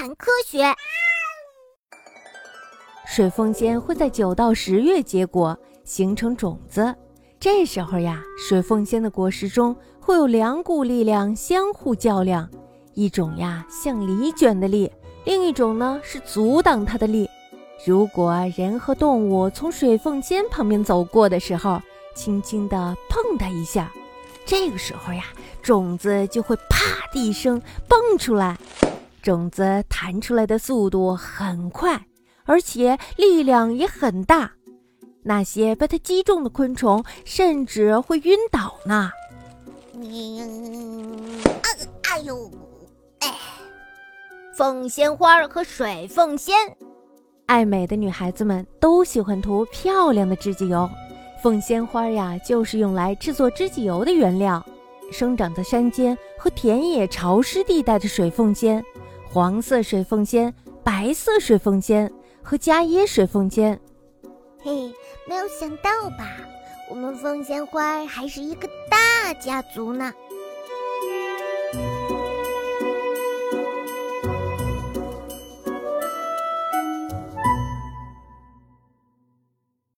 谈科学。水凤仙会在九到十月结果，形成种子。这时候呀，水凤仙的果实中会有两股力量相互较量，一种呀像里卷的力，另一种呢是阻挡它的力。如果人和动物从水凤仙旁边走过的时候，轻轻地碰它一下，这个时候呀，种子就会啪的一声蹦出来。种子弹出来的速度很快，而且力量也很大。那些被它击中的昆虫甚至会晕倒呢。嗯，哎呦，哎，凤仙花和水凤仙，爱美的女孩子们都喜欢涂漂亮的指甲油。凤仙花呀，就是用来制作指甲油的原料。生长在山间和田野潮湿地带的水凤仙，黄色水凤仙、白色水凤仙和加椰水凤仙。嘿，没有想到吧？我们凤仙花还是一个大家族呢。